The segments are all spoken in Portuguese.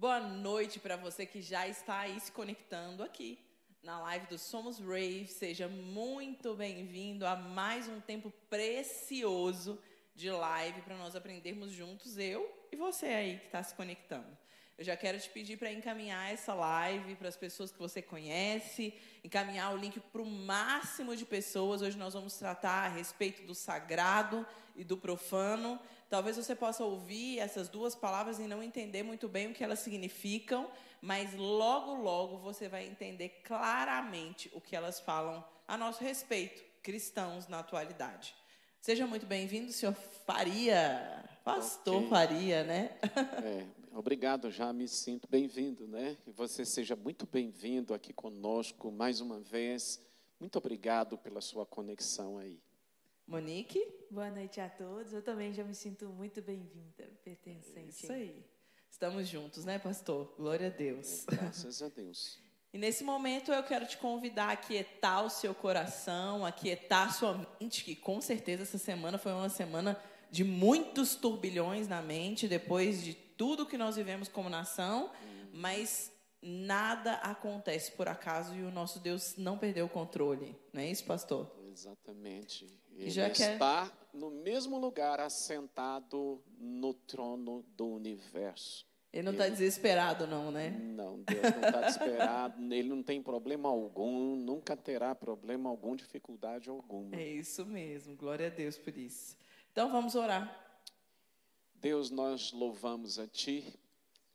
Boa noite para você que já está aí se conectando aqui na live do Somos Rave. Seja muito bem-vindo a mais um tempo precioso de live para nós aprendermos juntos, eu e você aí que está se conectando. Eu já quero te pedir para encaminhar essa live para as pessoas que você conhece, encaminhar o link para o máximo de pessoas. Hoje nós vamos tratar a respeito do sagrado e do profano. Talvez você possa ouvir essas duas palavras e não entender muito bem o que elas significam, mas logo, logo você vai entender claramente o que elas falam a nosso respeito, cristãos na atualidade. Seja muito bem-vindo, senhor Faria, pastor okay. Faria, né? É, obrigado, já me sinto bem-vindo, né? Que você seja muito bem-vindo aqui conosco mais uma vez. Muito obrigado pela sua conexão aí. Monique? Boa noite a todos. Eu também já me sinto muito bem-vinda, pertencente. Isso aí. Estamos juntos, né, pastor? Glória a Deus. É, graças a Deus. E nesse momento eu quero te convidar a quietar o seu coração, a quietar a sua mente, que com certeza essa semana foi uma semana de muitos turbilhões na mente, depois de tudo que nós vivemos como nação, hum. mas nada acontece por acaso e o nosso Deus não perdeu o controle. Não é isso, pastor? Exatamente. Ele já está quer... no mesmo lugar, assentado no trono do universo. Ele não está desesperado, não, né? Não, Deus não está desesperado. ele não tem problema algum, nunca terá problema algum, dificuldade alguma. É isso mesmo. Glória a Deus por isso. Então vamos orar. Deus, nós louvamos a Ti,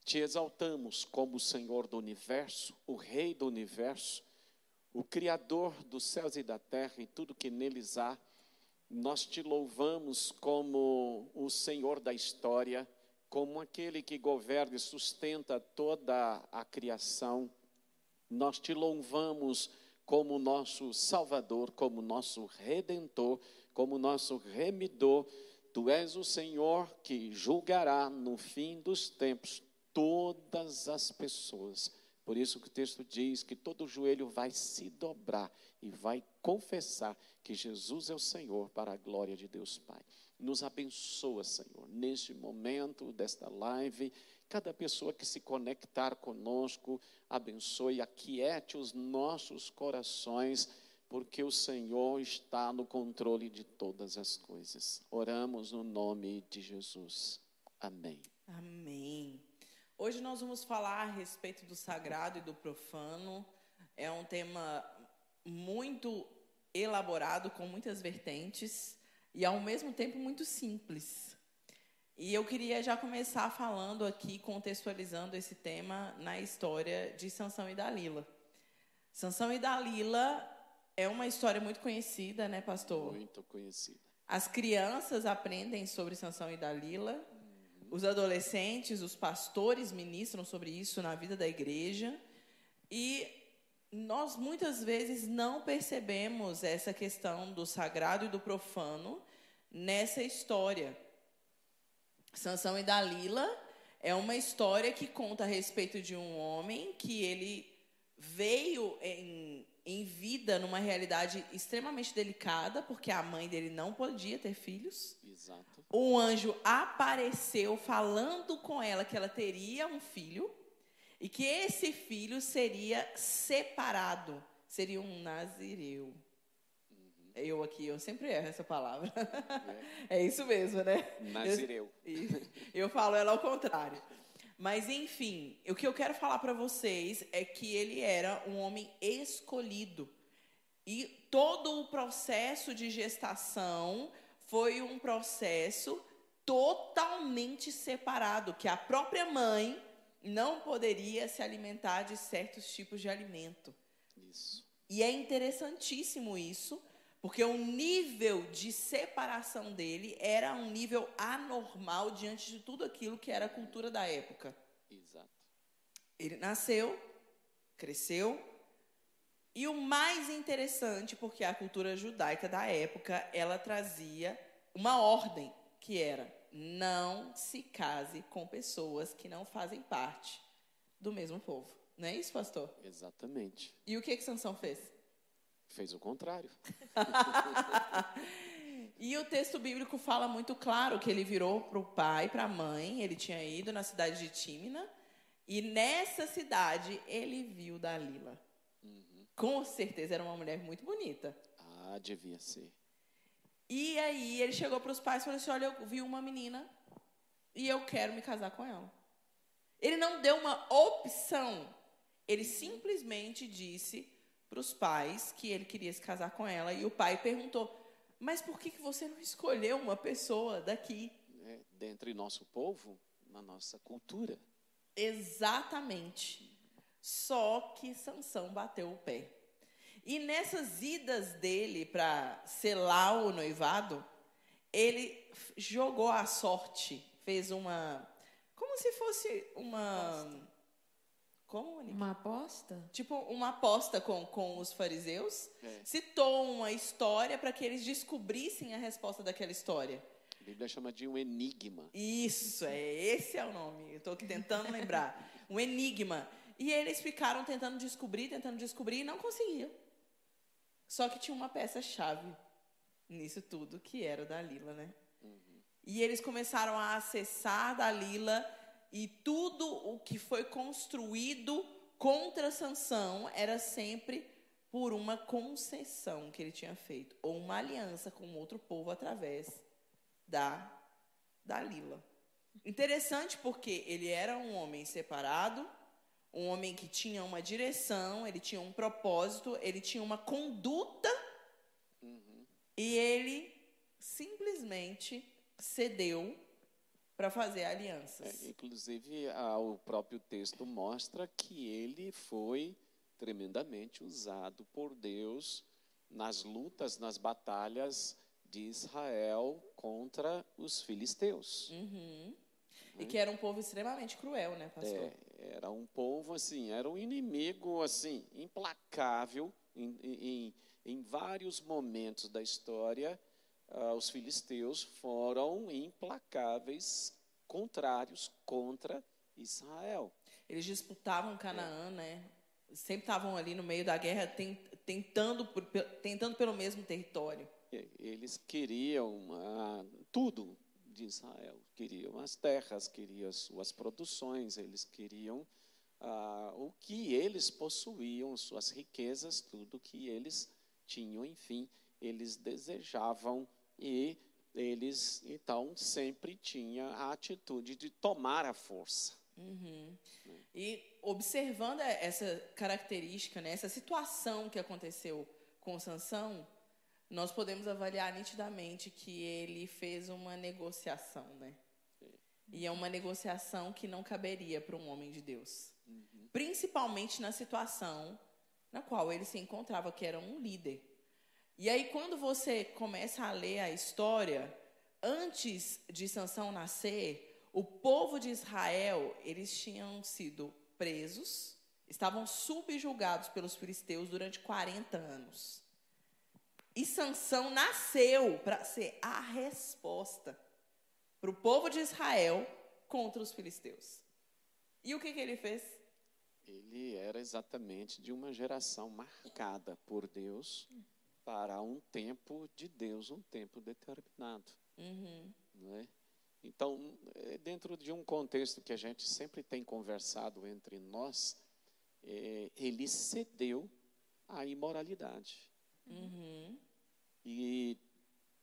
te exaltamos como o Senhor do universo, o Rei do universo, o Criador dos céus e da terra e tudo que neles há. Nós te louvamos como o Senhor da história, como aquele que governa e sustenta toda a criação. Nós te louvamos como nosso Salvador, como nosso Redentor, como nosso Remidor. Tu és o Senhor que julgará no fim dos tempos todas as pessoas. Por isso que o texto diz que todo joelho vai se dobrar e vai confessar que Jesus é o Senhor para a glória de Deus Pai. Nos abençoa, Senhor, neste momento desta live. Cada pessoa que se conectar conosco, abençoe, aquiete os nossos corações, porque o Senhor está no controle de todas as coisas. Oramos no nome de Jesus. Amém. Amém. Hoje nós vamos falar a respeito do sagrado e do profano. É um tema muito elaborado, com muitas vertentes e ao mesmo tempo muito simples. E eu queria já começar falando aqui, contextualizando esse tema na história de Sansão e Dalila. Sansão e Dalila é uma história muito conhecida, né, pastor? Muito conhecida. As crianças aprendem sobre Sansão e Dalila. Os adolescentes, os pastores ministram sobre isso na vida da igreja. E nós muitas vezes não percebemos essa questão do sagrado e do profano nessa história. Sansão e Dalila é uma história que conta a respeito de um homem que ele veio em, em vida numa realidade extremamente delicada, porque a mãe dele não podia ter filhos. Exato. Um anjo apareceu falando com ela que ela teria um filho e que esse filho seria separado, seria um nazireu. Uhum. Eu aqui, eu sempre erro essa palavra. É, é isso mesmo, né? Nazireu. Eu, eu falo ela ao contrário. Mas, enfim, o que eu quero falar para vocês é que ele era um homem escolhido. E todo o processo de gestação foi um processo totalmente separado, que a própria mãe não poderia se alimentar de certos tipos de alimento. Isso. E é interessantíssimo isso, porque o nível de separação dele era um nível anormal diante de tudo aquilo que era a cultura da época. Exato. Ele nasceu, cresceu, e o mais interessante, porque a cultura judaica da época, ela trazia uma ordem, que era não se case com pessoas que não fazem parte do mesmo povo. Não é isso, pastor? Exatamente. E o que que Sansão fez? Fez o contrário. e o texto bíblico fala muito claro que ele virou para o pai, para a mãe. Ele tinha ido na cidade de Tímina E nessa cidade ele viu Dalila. Com certeza era uma mulher muito bonita. Ah, devia ser. E aí ele chegou para os pais e falou assim: Olha, eu vi uma menina e eu quero me casar com ela. Ele não deu uma opção. Ele simplesmente disse para os pais que ele queria se casar com ela. E o pai perguntou: Mas por que, que você não escolheu uma pessoa daqui? Né? Dentre nosso povo, na nossa cultura. Exatamente. Só que Sansão bateu o pé. E nessas idas dele para selar o noivado, ele jogou a sorte, fez uma como se fosse uma como Monique? Uma aposta? tipo uma aposta com, com os fariseus, É. citou uma história para que eles descobrissem a resposta daquela história. A Bíblia chama de um enigma. Isso, é esse é o nome. Eu estou aqui tentando lembrar. Um enigma. E eles ficaram tentando descobrir, tentando descobrir e não conseguiam. Só que tinha uma peça-chave nisso tudo, que era o Dalila, né? E eles começaram a acessar Dalila e tudo o que foi construído contra Sansão era sempre por uma concessão que ele tinha feito, ou uma aliança com outro povo através da Dalila. Interessante porque ele era um homem separado, um homem que tinha uma direção, ele tinha um propósito, ele tinha uma conduta e ele simplesmente cedeu para fazer É, alianças. inclusive, ah, o próprio texto mostra que ele foi tremendamente usado por Deus nas lutas, nas batalhas de Israel contra os filisteus. Uhum. E que era um povo extremamente cruel, né, pastor? É, era um povo assim, era um inimigo assim implacável em, em, em vários momentos da história. Ah, os filisteus foram implacáveis, contrários contra Israel. Eles disputavam Canaã, né? Sempre estavam ali no meio da guerra ten- tentando, por- tentando pelo mesmo território. Eles queriam ah, tudo de Israel, queriam as terras, queriam as suas produções, eles queriam ah, o que eles possuíam, suas riquezas, tudo que eles tinham, enfim, eles desejavam e eles então sempre tinham a atitude de tomar a força. E observando essa característica, né, essa situação que aconteceu com Sansão, nós podemos avaliar nitidamente que ele fez uma negociação, né? E é uma negociação que não caberia para um homem de Deus. Principalmente na situação na qual ele se encontrava, que era um líder. E aí, quando você começa a ler a história, antes de Sansão nascer, o povo de Israel, eles tinham sido presos, estavam subjugados pelos filisteus durante 40 anos. E Sansão nasceu para ser a resposta para o povo de Israel contra os filisteus. E o que, que ele fez? Ele era exatamente de uma geração marcada por Deus para um tempo de Deus, um tempo determinado. não é? Então, é, dentro de um contexto que a gente sempre tem conversado entre nós, é, ele cedeu à imoralidade. E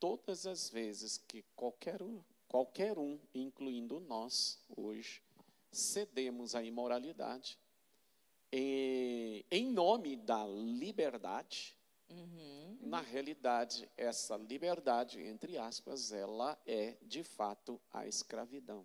todas as vezes que qualquer um, qualquer um, incluindo nós hoje, cedemos à imoralidade, em, em nome da liberdade, na realidade, essa liberdade, entre aspas, ela é de fato a escravidão.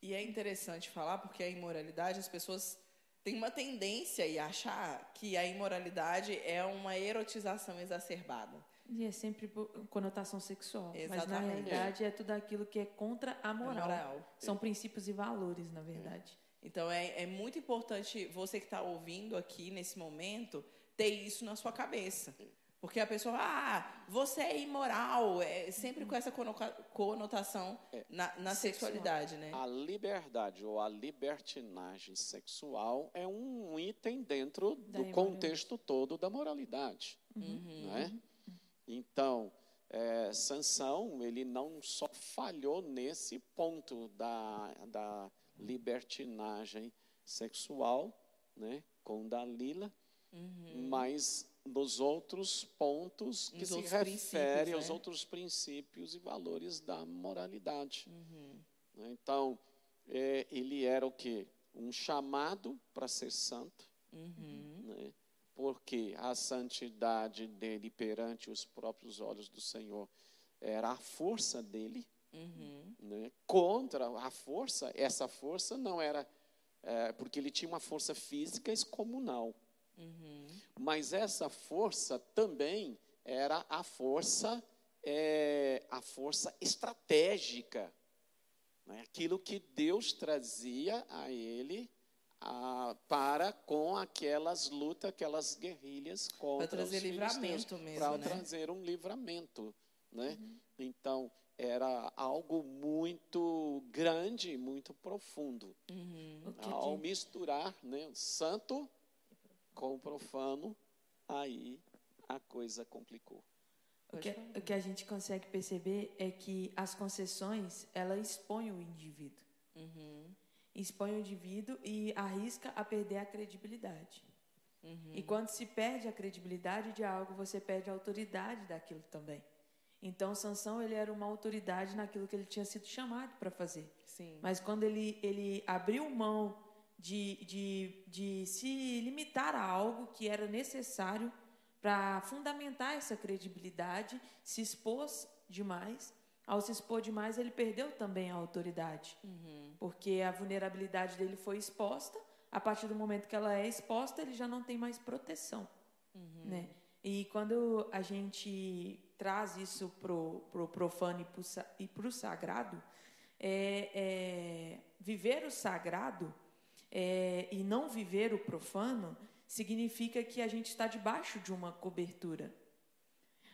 E é interessante falar porque a imoralidade, as pessoas têm uma tendência a achar que a imoralidade é uma erotização exacerbada. E é sempre conotação sexual. Mas na Exatamente. realidade é tudo aquilo que é contra a moral. moral. São princípios e valores, na verdade. Então é, é muito importante você que está ouvindo aqui nesse momento ter isso na sua cabeça. Porque a pessoa, ah, você é imoral, é sempre com essa conotação na, na sexualidade, né? A liberdade ou a libertinagem sexual é um item dentro do imoralidade. contexto todo da moralidade. não é? Então, é, Sansão, ele não só falhou nesse ponto da, da libertinagem sexual, né, com Dalila, Uhum. mas nos outros pontos que Nos se refere aos né? outros princípios e valores da moralidade. Uhum. né? Então, é, ele era o quê? Um chamado para ser santo, Uhum. né? porque a santidade dele perante os próprios olhos do Senhor era a força dele, Uhum. né? contra a força, essa força não era, é, porque ele tinha uma força física excomunal, Uhum. mas essa força também era a força, é, a força estratégica, né? aquilo que Deus trazia a ele a, para com aquelas lutas, aquelas guerrilhas contra Para trazer livramento mesmo, para né? trazer um livramento, né? Então era algo muito grande, muito profundo. Uhum. Ao misturar, né, o santo com o profano, aí a coisa complicou. O que, o que a gente consegue perceber é que as concessões, ela expõe o indivíduo. Uhum. Expõe o indivíduo e arrisca a perder a credibilidade. Uhum. E quando se perde a credibilidade de algo, você perde a autoridade daquilo também. Então, Sansão, ele era uma autoridade naquilo que ele tinha sido chamado para fazer. Sim. Mas quando ele, ele abriu mão de, de, de se limitar a algo que era necessário para fundamentar essa credibilidade, se expôs demais. Ao se expor demais, ele perdeu também a autoridade, Uhum. porque a vulnerabilidade dele foi exposta. A partir do momento que ela é exposta, ele já não tem mais proteção. Né? E quando a gente traz isso pro, pro profano e pro e para o sagrado, é, é, viver o sagrado é, e não viver o profano significa que a gente está debaixo de uma cobertura.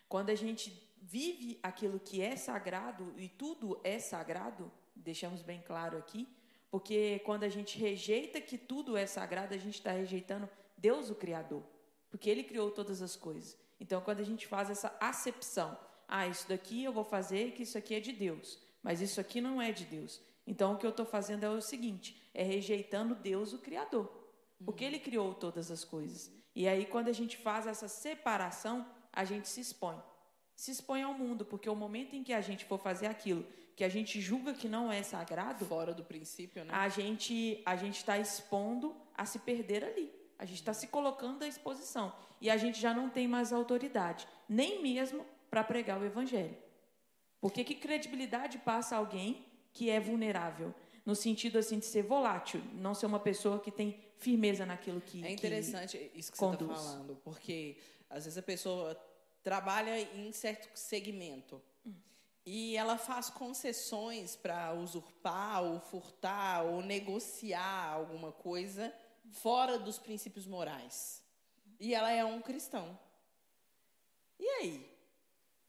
Quando a gente vive aquilo que é sagrado e tudo é sagrado, deixamos bem claro aqui, porque quando a gente rejeita que tudo é sagrado, a gente está rejeitando Deus, o Criador, porque Ele criou todas as coisas. Então, quando a gente faz essa acepção, ah, isso daqui eu vou fazer que isso aqui é de Deus, mas isso aqui não é de Deus. Então, o que eu estou fazendo é o seguinte: é rejeitando Deus, o Criador, porque Ele criou todas as coisas. E aí, quando a gente faz essa separação, a gente se expõe. Se expõe ao mundo, porque o momento em que a gente for fazer aquilo que a gente julga que não é sagrado, Fora do princípio, né? a gente a gente está expondo a se perder ali. A gente está se colocando à exposição e a gente já não tem mais autoridade, nem mesmo para pregar o evangelho. Porque que credibilidade passa alguém que é vulnerável, no sentido assim de ser volátil, não ser uma pessoa que tem firmeza naquilo que É que- interessante isso que você está conduz. falando, porque às vezes a pessoa trabalha em certo segmento e ela faz concessões para usurpar ou furtar ou negociar alguma coisa fora dos princípios morais. E ela é um cristão. E aí?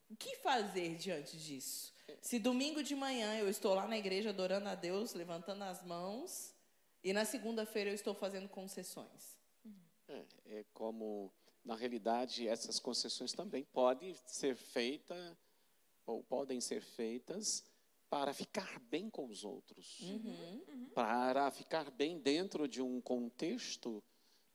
O que fazer diante disso? Se domingo de manhã eu estou lá na igreja adorando a Deus, levantando as mãos, e na segunda-feira eu estou fazendo concessões. É, é como, na realidade, essas concessões também podem ser feitas, ou podem ser feitas, para ficar bem com os outros, Uhum. para ficar bem dentro de um contexto,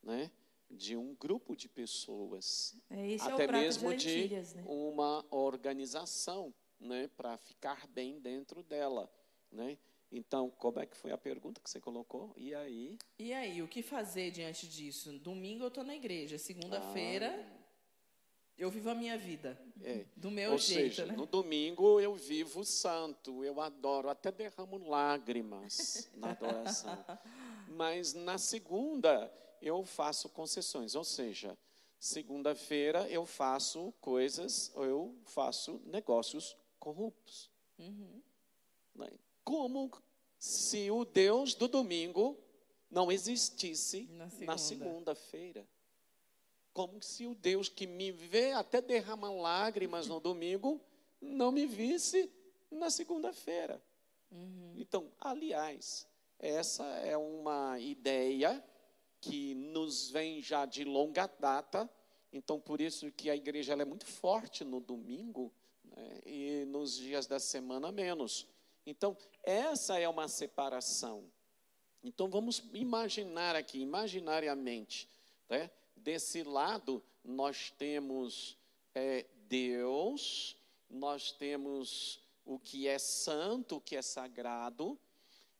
né, de um grupo de pessoas, É, é até o prato mesmo de de né? uma organização, né, para ficar bem dentro dela, né? Então, como é que foi a pergunta que você colocou? E aí? E aí, o que fazer diante disso? Domingo eu estou na igreja, segunda-feira eu vivo a minha vida. É. Do meu Ou jeito, seja, né? no domingo eu vivo santo, eu adoro, até derramo lágrimas na adoração. Mas na segunda eu faço concessões, ou seja, segunda-feira eu faço coisas, eu faço negócios corruptos. Uhum. né? Como se o Deus do domingo não existisse Na na segunda. segunda-feira. Como se o Deus que me vê até derramar lágrimas no domingo não me visse na segunda-feira. Uhum. Então, aliás, essa é uma ideia que nos vem já de longa data. Então, por isso que a igreja é muito forte no domingo né, e nos dias da semana menos. Então, essa é uma separação. Então vamos imaginar aqui, imaginariamente, né? desse lado nós temos é, Deus, nós temos o que é santo, o que é sagrado,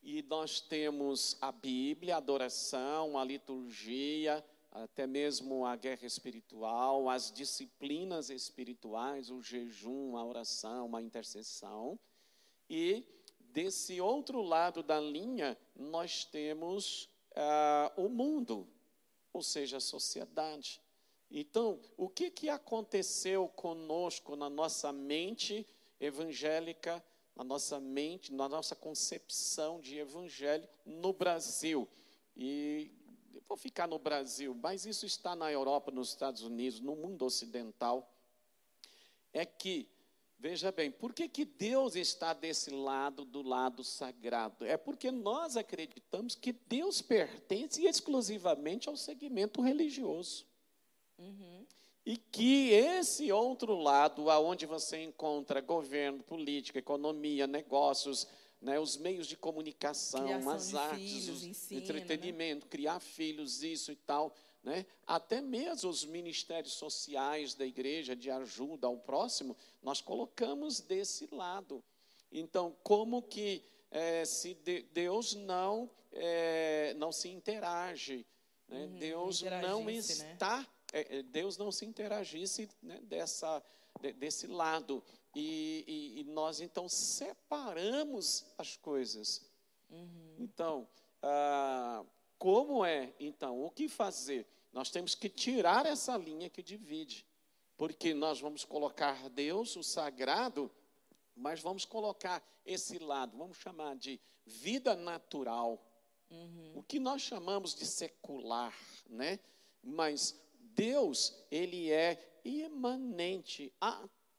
e nós temos a Bíblia, a adoração, a liturgia, até mesmo a guerra espiritual, as disciplinas espirituais, o jejum, a oração, a intercessão. E desse outro lado da linha, nós temos ah, o mundo, ou seja, a sociedade. Então, o que, que aconteceu conosco na nossa mente evangélica, na nossa mente, na nossa concepção de evangelho no Brasil? E vou ficar no Brasil, mas isso está na Europa, nos Estados Unidos, no mundo ocidental. É que Veja bem, por que, que Deus está desse lado, do lado sagrado? É porque nós acreditamos que Deus pertence exclusivamente ao segmento religioso. Uhum. E que esse outro lado, aonde você encontra governo, política, economia, negócios, né, os meios de comunicação, Criação as de artes, filhos, o né? entretenimento, né? criar filhos, isso e tal, né? Até mesmo os ministérios sociais da igreja de ajuda ao próximo, nós colocamos desse lado. Então, como que é, se de, Deus não é, não se interage, né? uhum, Deus não né? está, né? é, Deus não se interagisse né, dessa de, desse lado e, e, e, nós então separamos as coisas. Uhum. Então, ah, como é, então, o que fazer? Nós temos que tirar essa linha que divide, porque nós vamos colocar Deus, o sagrado, mas vamos colocar esse lado, vamos chamar de vida natural, uhum. o que nós chamamos de secular, né? Mas Deus, ele é imanente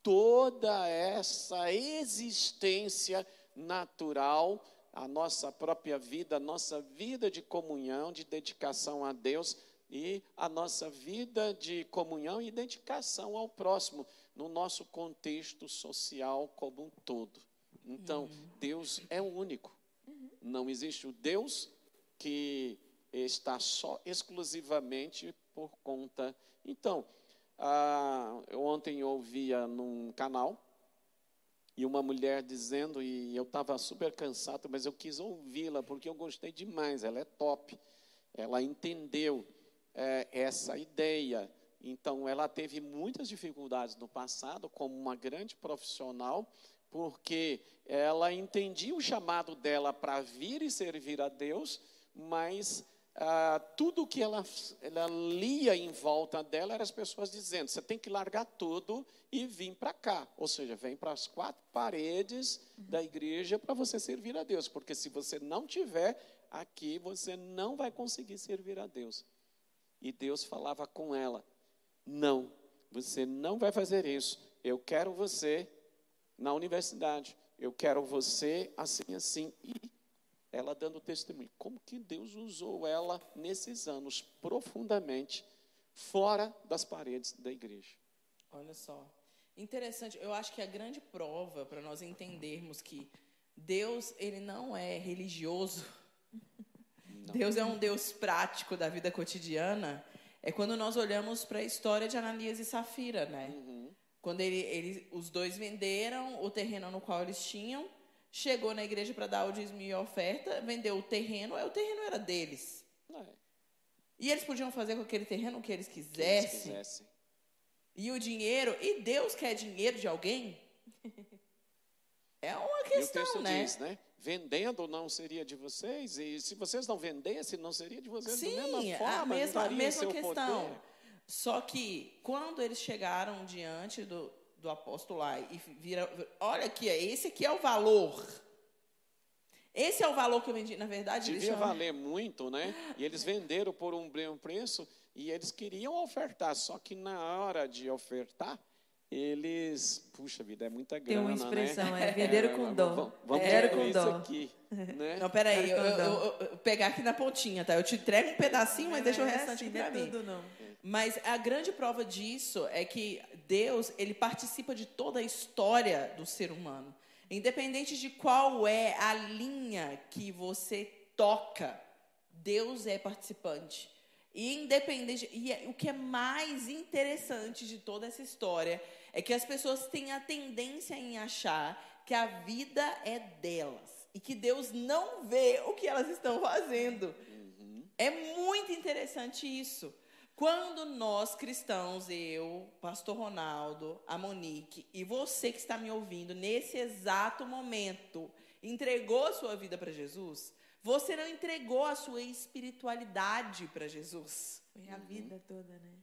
toda essa existência natural a nossa própria vida, a nossa vida de comunhão, de dedicação a Deus e a nossa vida de comunhão e dedicação ao próximo, no nosso contexto social como um todo. Então, uhum. Deus é único. Uhum. Não existe o Deus que está só exclusivamente por conta. Então, ah, ontem ouvia num canal e uma mulher dizendo, e eu estava super cansado, mas eu quis ouvi-la porque eu gostei demais, ela é top. Ela entendeu é, essa ideia. Então, ela teve muitas dificuldades no passado, como uma grande profissional, porque ela entendia o chamado dela para vir e servir a Deus, mas ah, tudo que ela, ela lia em volta dela eram as pessoas dizendo: você tem que largar tudo e vir para cá. Ou seja, vem para as quatro paredes da igreja para você servir a Deus, porque se você não tiver aqui, você não vai conseguir servir a Deus. E Deus falava com ela: não, você não vai fazer isso. Eu quero você na universidade. Eu quero você assim, assim. E ela dando testemunho. Como que Deus usou ela nesses anos profundamente fora das paredes da igreja. Olha só. Interessante. Eu acho que a grande prova para nós entendermos que Deus, ele não é religioso. Não. Deus é um Deus prático da vida cotidiana. É quando nós olhamos para a história de Ananias e Safira, né? Uhum. Quando ele, ele, os dois venderam o terreno no qual eles tinham chegou na igreja para dar o dízimo e a oferta, vendeu o terreno, aí o terreno era deles. É. E eles podiam fazer com aquele terreno o que eles quisessem. Que eles quisessem. E o dinheiro, e Deus quer dinheiro de alguém? É uma questão, e o texto né? Diz, né? Vendendo não seria de vocês, e se vocês não vendessem, não seria de vocês Sim, da mesma forma. A mesma, a mesma questão. Poder. Só que quando eles chegaram diante do, do apóstolo lá e vira, olha aqui, esse aqui é o valor. Esse é o valor que eu vendi, na verdade. Devia valer muito, né? E eles venderam por um preço e eles queriam ofertar, só que na hora de ofertar, eles, puxa vida, é muita grana, Tem uma expressão, né? é venderam é, com dó. Vamos, vamos é, com isso dó. aqui, né? Não, peraí, eu, eu, eu, eu, pegar aqui na pontinha, tá? Eu te entrego um pedacinho, mas deixa o é restante assim, para é mim. Tudo, não. Mas a grande prova disso é que Deus, ele participa de toda a história do ser humano. Independente de qual é a linha que você toca Deus é participante. E independente. E é, o que é mais interessante de toda essa história é que as pessoas têm a tendência em achar que a vida é delas e que Deus não vê o que elas estão fazendo. Uhum. É muito interessante isso. Quando nós cristãos, eu, Pastor Ronaldo, a Monique e você que está me ouvindo nesse exato momento, entregou sua vida para Jesus, você não entregou a sua espiritualidade para Jesus. Foi a vida toda, né?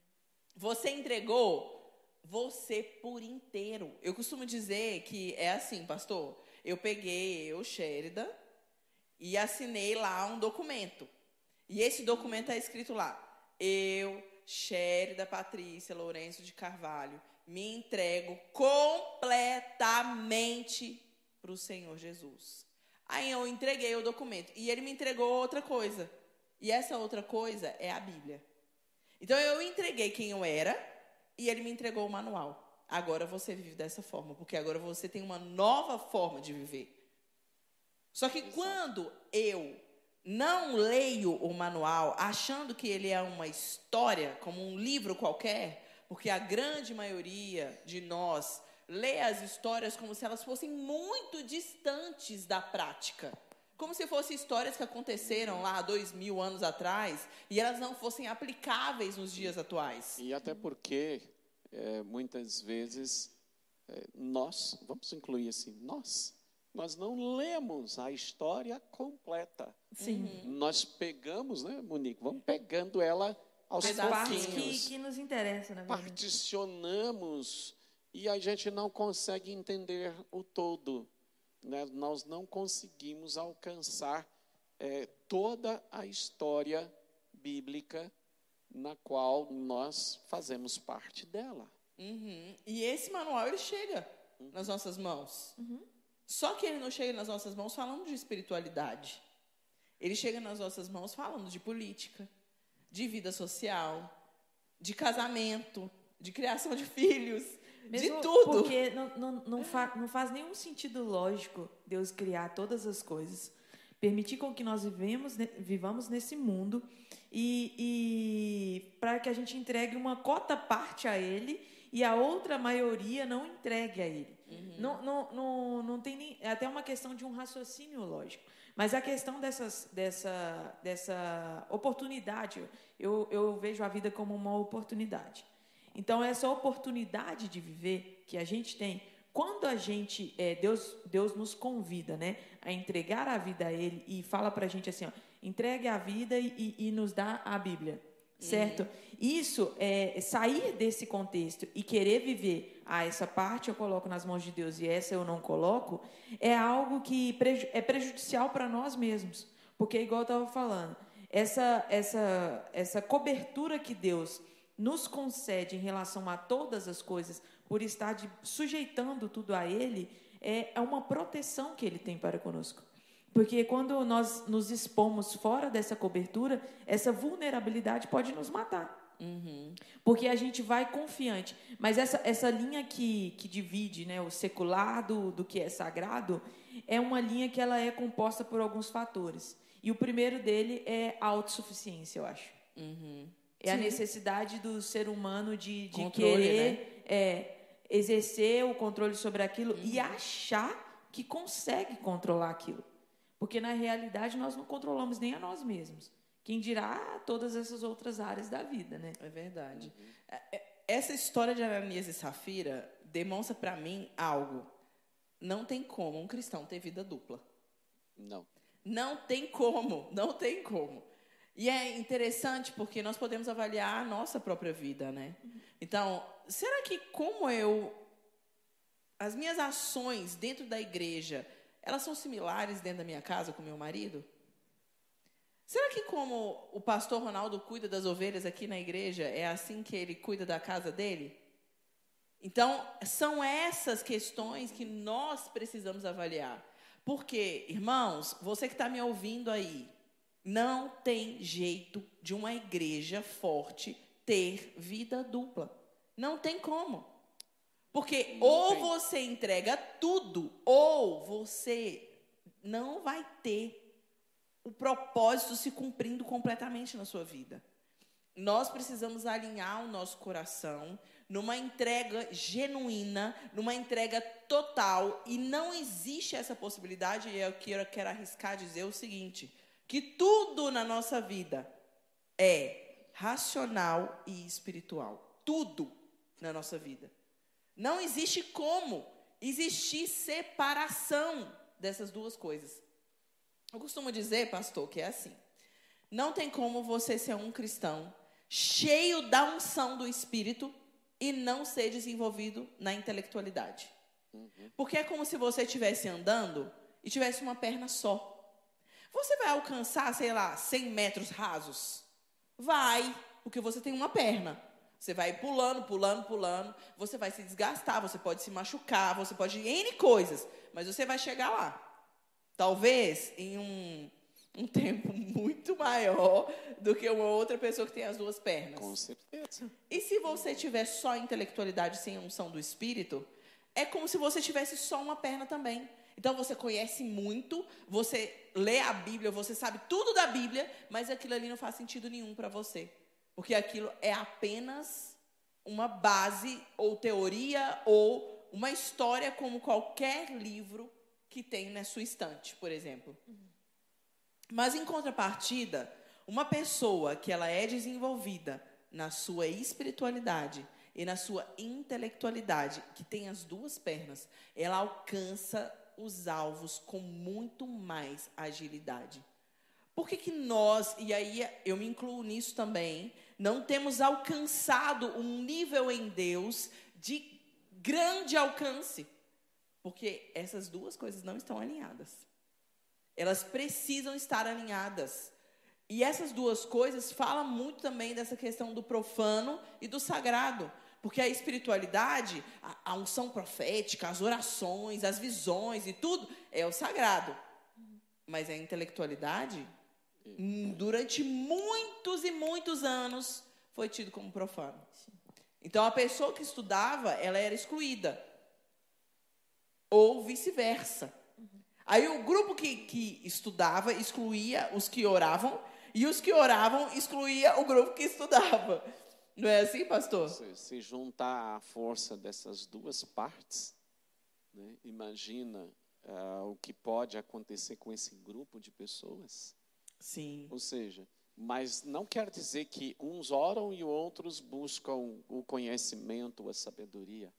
Você entregou você por inteiro. Eu costumo dizer que é assim, pastor. Eu peguei, eu, Sherida, e assinei lá um documento. E esse documento está escrito lá. Eu, Sherida Patrícia Lourenço de Carvalho, me entrego completamente para o Senhor Jesus. Aí eu entreguei o documento. E ele me entregou outra coisa. E essa outra coisa é a Bíblia. Então eu entreguei quem eu era e ele me entregou o manual. Agora você vive dessa forma, porque agora você tem uma nova forma de viver. Só que quando eu não leio o manual achando que ele é uma história, como um livro qualquer, porque a grande maioria de nós lê as histórias como se elas fossem muito distantes da prática. Como se fossem histórias que aconteceram lá dois mil anos atrás e elas não fossem aplicáveis nos dias atuais. E até porque, é, muitas vezes, é, nós, vamos incluir assim, nós, nós não lemos a história completa. Sim. Uhum. Nós pegamos, né, Monique? Vamos pegando ela aos As pouquinhos. que, que nos interessa, na verdade. Particionamos e a gente não consegue entender o todo. Né? Nós não conseguimos alcançar é, toda a história bíblica na qual nós fazemos parte dela. Uhum. E esse manual ele chega uhum. nas nossas mãos. Uhum. Só que ele não chega nas nossas mãos falando de espiritualidade. Ele chega nas nossas mãos falando de política, de vida social, de casamento, de criação de filhos, mesmo de tudo. Porque não, não, não, fa, não faz nenhum sentido lógico Deus criar todas as coisas, permitir com que nós vivemos, vivamos nesse mundo e, e para que a gente entregue uma cota parte a Ele e a outra maioria não entregue a Ele. Uhum. Não, não, não, não tem nem, é até uma questão de um raciocínio lógico. Mas a questão dessas, dessa, dessa oportunidade, eu, eu vejo a vida como uma oportunidade. Então, essa oportunidade de viver que a gente tem, quando a gente, é, Deus, Deus nos convida né, a entregar a vida a Ele e fala para a gente assim: ó, entregue a vida e, e, nos dá a Bíblia. Certo? Uhum. Isso é sair desse contexto e querer viver, ah, essa parte eu coloco nas mãos de Deus e essa eu não coloco, é algo que é prejudicial para nós mesmos. Porque, igual eu estava falando, essa, essa, essa cobertura que Deus nos concede em relação a todas as coisas, por estar de, sujeitando tudo a Ele, é, é uma proteção que Ele tem para conosco. Porque quando nós nos expomos fora dessa cobertura, essa vulnerabilidade pode nos matar. Uhum. Porque a gente vai confiante. Mas essa, essa linha que, que divide né, o secular do, do que é sagrado é uma linha que ela é composta por alguns fatores. E o primeiro dele é a autossuficiência, eu acho. Uhum. É Sim. a necessidade do ser humano de, de controle, querer né? é, exercer o controle sobre aquilo uhum. e achar que consegue controlar aquilo. Porque na realidade nós não controlamos nem a nós mesmos. Quem dirá todas essas outras áreas da vida, né? É verdade. Uhum. É, é, essa história de Ananias e Safira demonstra para mim algo. Não tem como um cristão ter vida dupla. Não. Não tem como, não tem como. E é interessante porque nós podemos avaliar a nossa própria vida, né? Então, será que como eu as minhas ações dentro da igreja, elas são similares dentro da minha casa com meu marido? Será que como o pastor Ronaldo cuida das ovelhas aqui na igreja, é assim que ele cuida da casa dele? Então, são essas questões que nós precisamos avaliar. Porque, irmãos, você que está me ouvindo aí, não tem jeito de uma igreja forte ter vida dupla. Não tem como. Porque não ou tem. você entrega tudo, ou você não vai ter. o propósito se cumprindo completamente na sua vida. Nós precisamos alinhar o nosso coração numa entrega genuína, numa entrega total, e não existe essa possibilidade, e eu quero, quero arriscar dizer o seguinte: que tudo na nossa vida é racional e espiritual. Tudo na nossa vida. Não existe como existir separação dessas duas coisas. Eu costumo dizer, pastor, que é assim: não tem como você ser um cristão cheio da unção do Espírito e não ser desenvolvido na intelectualidade. Uhum. Porque é como se você estivesse andando e tivesse uma perna só. Você vai alcançar, sei lá, 100 metros rasos? Vai, porque você tem uma perna. Você vai pulando, pulando, pulando. Você vai se desgastar, você pode se machucar, você pode N coisas. Mas você vai chegar lá. Talvez em um, um tempo muito maior do que uma outra pessoa que tem as duas pernas. Com certeza. E se você tiver só intelectualidade sem unção do espírito, é como se você tivesse só uma perna também. Então você conhece muito, você lê a Bíblia, você sabe tudo da Bíblia, mas aquilo ali não faz sentido nenhum para você. Porque aquilo é apenas uma base ou teoria ou uma história como qualquer livro que tem na sua estante, por exemplo. Mas em contrapartida, uma pessoa que ela é desenvolvida na sua espiritualidade e na sua intelectualidade, que tem as duas pernas, ela alcança os alvos com muito mais agilidade. Por que, que nós, e aí eu me incluo nisso também, não temos alcançado um nível em Deus de grande alcance? Porque essas duas coisas não estão alinhadas. Elas precisam estar alinhadas. E essas duas coisas falam muito também dessa questão do profano e do sagrado. Porque a espiritualidade, a, a unção profética, as orações, as visões e tudo é o sagrado. Mas a intelectualidade, durante muitos e muitos anos, foi tido como profano. Então a pessoa que estudava, ela era excluída ou vice-versa. Aí o grupo que, que estudava excluía os que oravam, e os que oravam excluía o grupo que estudava. Não é assim, pastor? Se, se juntar a força dessas duas partes, né, imagina uh, o que pode acontecer com esse grupo de pessoas. Sim. Ou seja, mas não quer dizer que uns oram e outros buscam o conhecimento, a sabedoria.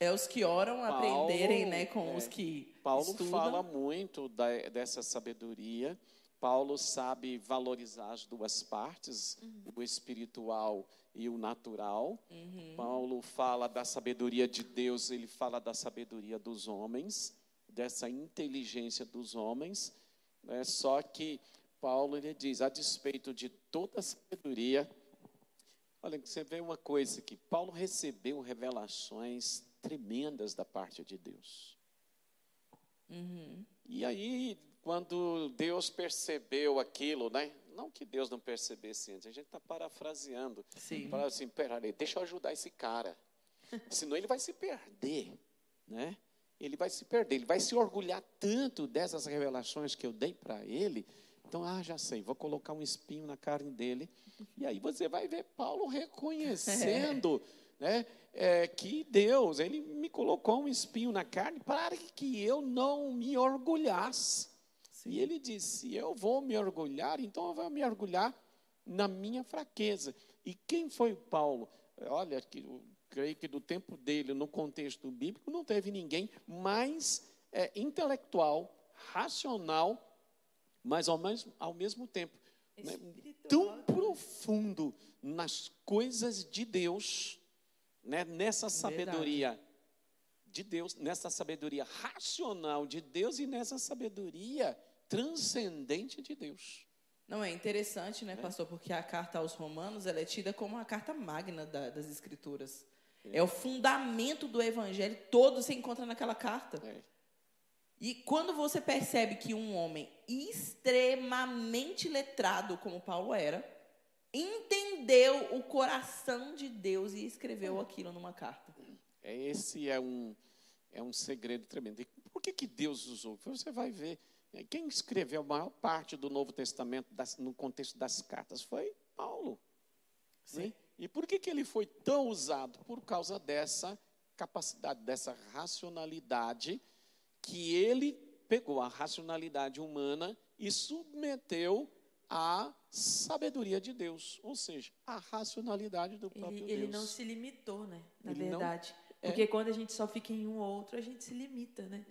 É os que oram Paulo, aprenderem né, com é, os que Paulo estudam. fala muito da, dessa sabedoria. Paulo sabe valorizar as duas partes, uhum. o espiritual e o natural. Uhum. Paulo fala da sabedoria de Deus, ele fala da sabedoria dos homens, dessa inteligência dos homens. Né? Só que Paulo ele diz, a despeito de toda a sabedoria, olha, você vê uma coisa que Paulo recebeu revelações tremendas da parte de Deus. Uhum. E aí, quando Deus percebeu aquilo, né? Não que Deus não percebesse antes, a gente está parafraseando. Sim. Fala assim, peraí, deixa eu ajudar esse cara. Senão ele vai se perder, né? Ele vai se perder, ele vai se orgulhar tanto dessas revelações que eu dei para ele. Então, ah, já sei, vou colocar um espinho na carne dele. E aí você vai ver Paulo reconhecendo né, é, que Deus, Ele me colocou um espinho na carne para que eu não me orgulhasse. Sim. E Ele disse: Eu vou me orgulhar, então eu vou me orgulhar na minha fraqueza. E quem foi Paulo? Olha, que, eu creio que do tempo dele, no contexto bíblico, não teve ninguém mais é, intelectual, racional, mas ao mesmo, ao mesmo tempo né, tão profundo nas coisas de Deus né, nessa sabedoria Verdade. de Deus, nessa sabedoria racional de Deus e nessa sabedoria transcendente de Deus. Não, é interessante, né, é. pastor, porque a carta aos romanos ela é tida como a carta magna da, das escrituras. É. é. o fundamento do evangelho, todo se encontra naquela carta. É. E quando você percebe que um homem extremamente letrado, como Paulo era, entendeu o coração de Deus e escreveu aquilo numa carta. É, esse é um, é um segredo tremendo. E por que, que Deus usou? Você vai ver Quem escreveu a maior parte do Novo Testamento das, no contexto das cartas foi Paulo. Né? E por que, que ele foi tão usado? Por causa dessa capacidade, dessa racionalidade, que ele pegou a racionalidade humana e submeteu à sabedoria de Deus, ou seja, a racionalidade do próprio ele, Deus. Ele não se limitou, né? Na Ele não- verdade. é. Porque quando a gente só fica em um ou outro, a gente se limita, né?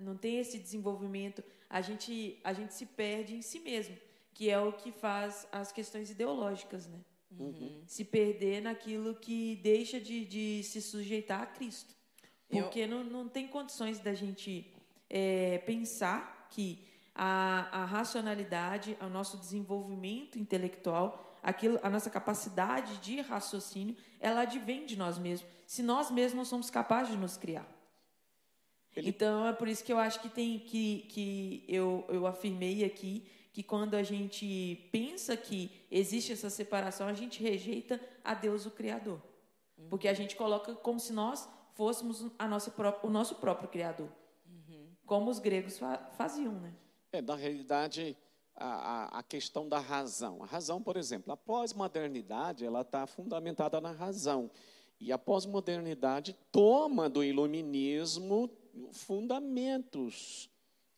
Não tem esse desenvolvimento. A gente, a gente se perde em si mesmo, que é o que faz as questões ideológicas, né? Uhum. Se perder naquilo que deixa de, de se sujeitar a Cristo. Eu- Porque não, não tem condições da gente é, pensar que a, racionalidade, o nosso desenvolvimento intelectual, aquilo, a nossa capacidade de raciocínio, ela advém de nós mesmos. Se nós mesmos não somos capazes de nos criar. Ele- Então é por isso que eu acho que tem que, que eu, eu afirmei aqui que quando a gente pensa que existe essa separação, a gente rejeita a Deus o Criador. Porque a gente coloca como se nós fôssemos a nossa o nosso próprio Criador. Como os gregos fa- faziam, né? É, na realidade, a, a, a questão da razão. A razão, por exemplo, a pós-modernidade, ela está fundamentada na razão. E a pós-modernidade toma do iluminismo fundamentos.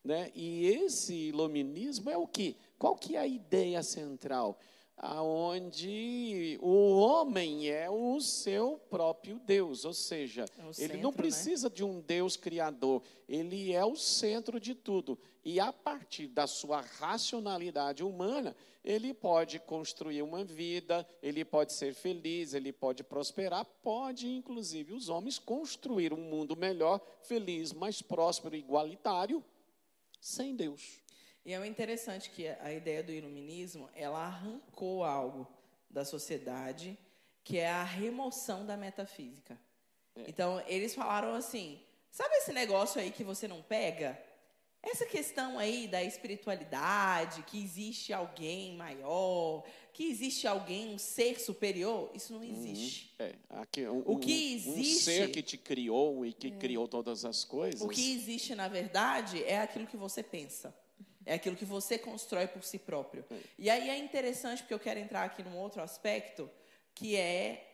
Né? E esse iluminismo é o quê? Qual que é a ideia central? Aonde o homem é o seu próprio Deus, ou seja, É ele não né? precisa de um Deus criador, ele é o centro de tudo. E a partir da sua racionalidade humana, ele pode construir uma vida, ele pode ser feliz, ele pode prosperar, pode, inclusive, os homens construir um mundo melhor, feliz, mais próspero, igualitário, sem Deus. E é interessante que a ideia do iluminismo, ela arrancou algo da sociedade, que é a remoção da metafísica. Então, eles falaram assim: sabe esse negócio aí que você não pega? Essa questão aí da espiritualidade, que existe alguém maior, que existe alguém, um ser superior, isso não existe. É, aqui, um, O que um- um existe- ser que te criou e que criou todas as coisas. O que existe, na verdade, é aquilo que você pensa. É aquilo que você constrói por si próprio. E aí é interessante, porque eu quero entrar aqui num outro aspecto, que é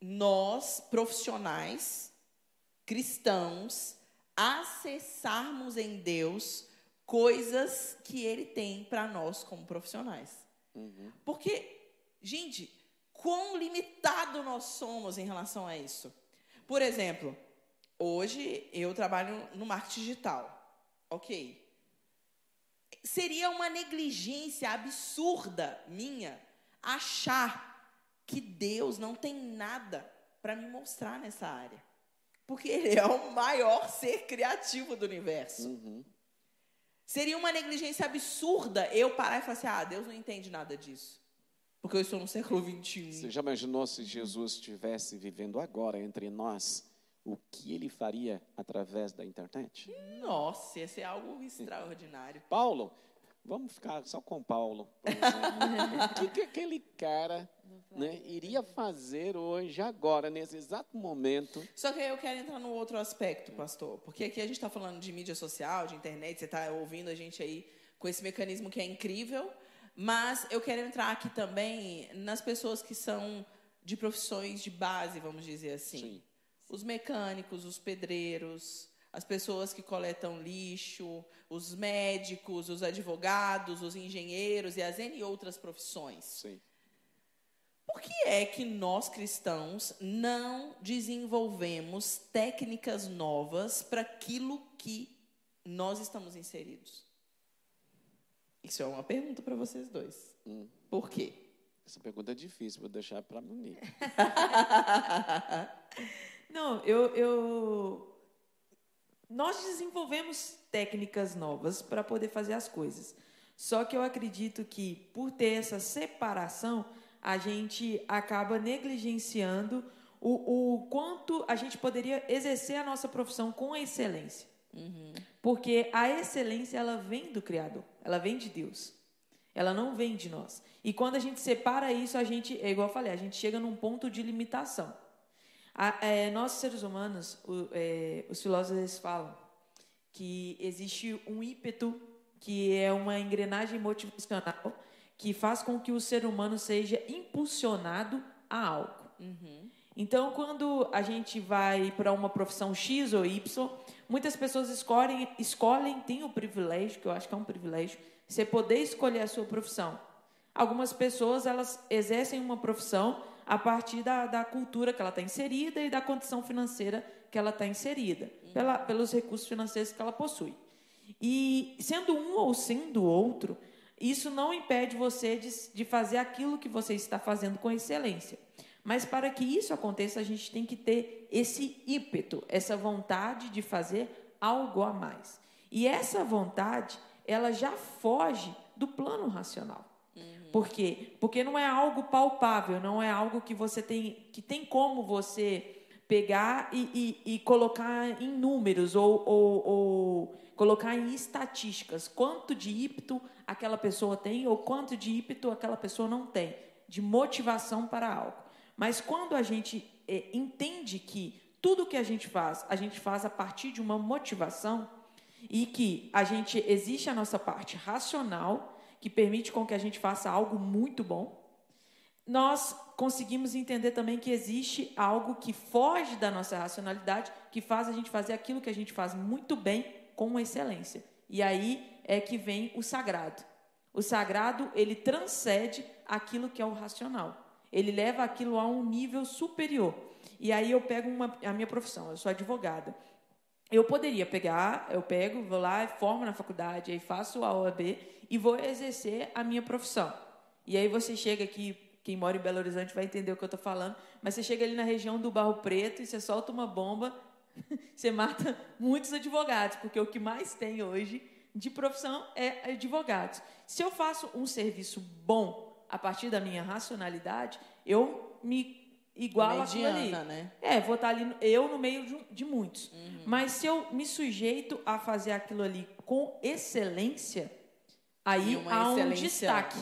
nós, profissionais, cristãos, acessarmos em Deus coisas que Ele tem para nós como profissionais. Porque, gente, quão limitado nós somos em relação a isso. Por exemplo, hoje eu trabalho no marketing digital. Ok. Seria uma negligência absurda minha achar que Deus não tem nada para me mostrar nessa área. Porque Ele é o maior ser criativo do universo. Uhum. Seria uma negligência absurda eu parar e falar assim: ah, Deus não entende nada disso. Porque eu estou no século XXI. Você já imaginou se Jesus estivesse vivendo agora entre nós, o que ele faria através da internet? Nossa, ia ser algo extraordinário. Paulo, vamos ficar só com Paulo. o que, que aquele cara né, iria fazer hoje, agora, nesse exato momento? Só que eu quero entrar no outro aspecto, pastor. Porque aqui a gente está falando de mídia social, de internet, você está ouvindo a gente aí com esse mecanismo que é incrível. Mas eu quero entrar aqui também nas pessoas que são de profissões de base, vamos dizer assim. Sim. Os mecânicos, os pedreiros, as pessoas que coletam lixo, os médicos, os advogados, os engenheiros e as N outras profissões. Sim. Por que é que nós cristãos não desenvolvemos técnicas novas para aquilo que nós estamos inseridos? Isso é uma pergunta para vocês dois. Hum. Por quê? Essa pergunta é difícil, vou deixar para a Monique. Não, eu, eu. Nós desenvolvemos técnicas novas para poder fazer as coisas. Só que eu acredito que, por ter essa separação, a gente acaba negligenciando o, o quanto a gente poderia exercer a nossa profissão com excelência. Porque a excelência, ela vem do Criador, ela vem de Deus. Ela não vem de nós. E quando a gente separa isso, a gente, é igual eu falei, a gente chega num ponto de limitação. A- é, nós, seres humanos, o- é, os filósofos falam que existe um ímpeto que é uma engrenagem motivacional que faz com que o ser humano seja impulsionado a algo. Uhum. Então, quando a gente vai para uma profissão X ou Y, muitas pessoas escolhem, escolhem, têm o privilégio, que eu acho que é um privilégio, você poder escolher a sua profissão. Algumas pessoas, elas exercem uma profissão a partir da, da cultura que ela está inserida e da condição financeira que ela está inserida, pela, pelos recursos financeiros que ela possui. E sendo um ou sendo outro, isso não impede você de, de fazer aquilo que você está fazendo com excelência. Mas para que isso aconteça, a gente tem que ter esse ímpeto, essa vontade de fazer algo a mais. E essa vontade, ela já foge do plano racional. Por quê? Porque não é algo palpável, não é algo que você tem, que tem como você pegar e, e, e colocar em números ou, ou, ou, colocar em estatísticas quanto de ímpeto aquela pessoa tem ou quanto de ímpeto aquela pessoa não tem, de motivação para algo. Mas quando a gente é, entende que tudo que a gente faz, a gente faz a partir de uma motivação e que a gente existe a nossa parte racional que permite com que a gente faça algo muito bom, nós conseguimos entender também que existe algo que foge da nossa racionalidade, que faz a gente fazer aquilo que a gente faz muito bem com excelência. E aí é que vem o sagrado. O sagrado, ele transcende aquilo que é o racional. Ele leva aquilo a um nível superior. E aí eu pego uma, a minha profissão, eu sou advogada. Eu poderia pegar, eu pego, vou lá, formo na faculdade, aí faço a OAB e vou exercer a minha profissão. E aí você chega aqui, quem mora em Belo Horizonte vai entender o que eu estou falando, mas você chega ali na região do Barro Preto e você solta uma bomba, você mata muitos advogados, porque o que mais tem hoje de profissão é advogados. Se eu faço um serviço bom a partir da minha racionalidade, eu me igualo aquilo ali. Né? É, vou estar ali, eu no meio de, de muitos. Uhum. Mas se eu me sujeito a fazer aquilo ali com excelência, aí há um destaque.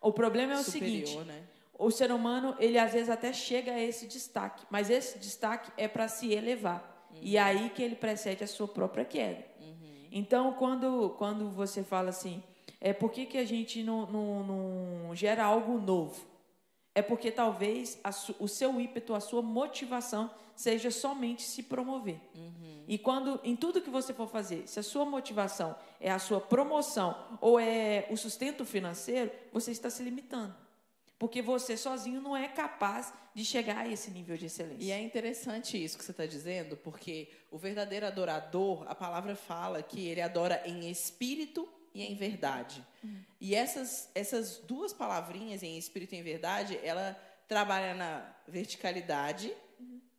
O problema é o superior, seguinte: né? o ser humano, ele às vezes até chega a esse destaque, mas esse destaque é para se elevar. Uhum. E é aí que ele precede a sua própria queda. Uhum. Então, quando, quando você fala assim, é por que, que a gente não, não, não gera algo novo? É porque talvez a, o seu ímpeto, a sua motivação seja somente se promover. Uhum. E quando, em tudo que você for fazer, se a sua motivação é a sua promoção ou é o sustento financeiro, você está se limitando. Porque você sozinho não é capaz de chegar a esse nível de excelência. E é interessante isso que você está dizendo, porque o verdadeiro adorador, a palavra fala que ele adora em espírito e em verdade. Uhum. E essas, essas duas palavrinhas, em espírito e em verdade, ela trabalha na verticalidade.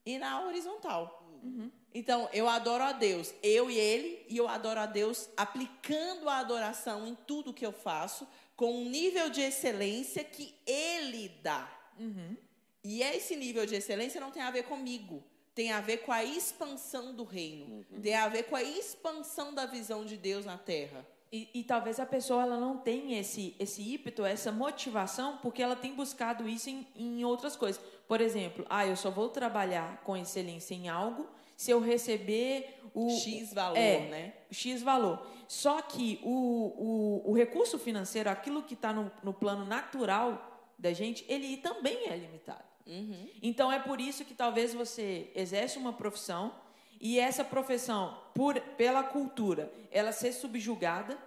E na horizontal. Uhum. Então, eu adoro a Deus, eu e ele, e eu adoro a Deus aplicando a adoração em tudo que eu faço, com um nível de excelência que ele dá. Uhum. E esse nível de excelência não tem a ver comigo, tem a ver com a expansão do reino, uhum. tem a ver com a expansão da visão de Deus na terra. E, e, talvez a pessoa ela não tenha esse, esse ímpeto, essa motivação, porque ela tem buscado isso em, em outras coisas. Por exemplo, ah, eu só vou trabalhar com excelência em algo se eu receber o X valor, é, né? X valor. Só que o, o, o recurso financeiro, aquilo que está no, no plano natural da gente, ele também é limitado. Uhum. Então é por isso que talvez você exerce uma profissão e essa profissão, por, pela cultura, ela ser subjugada,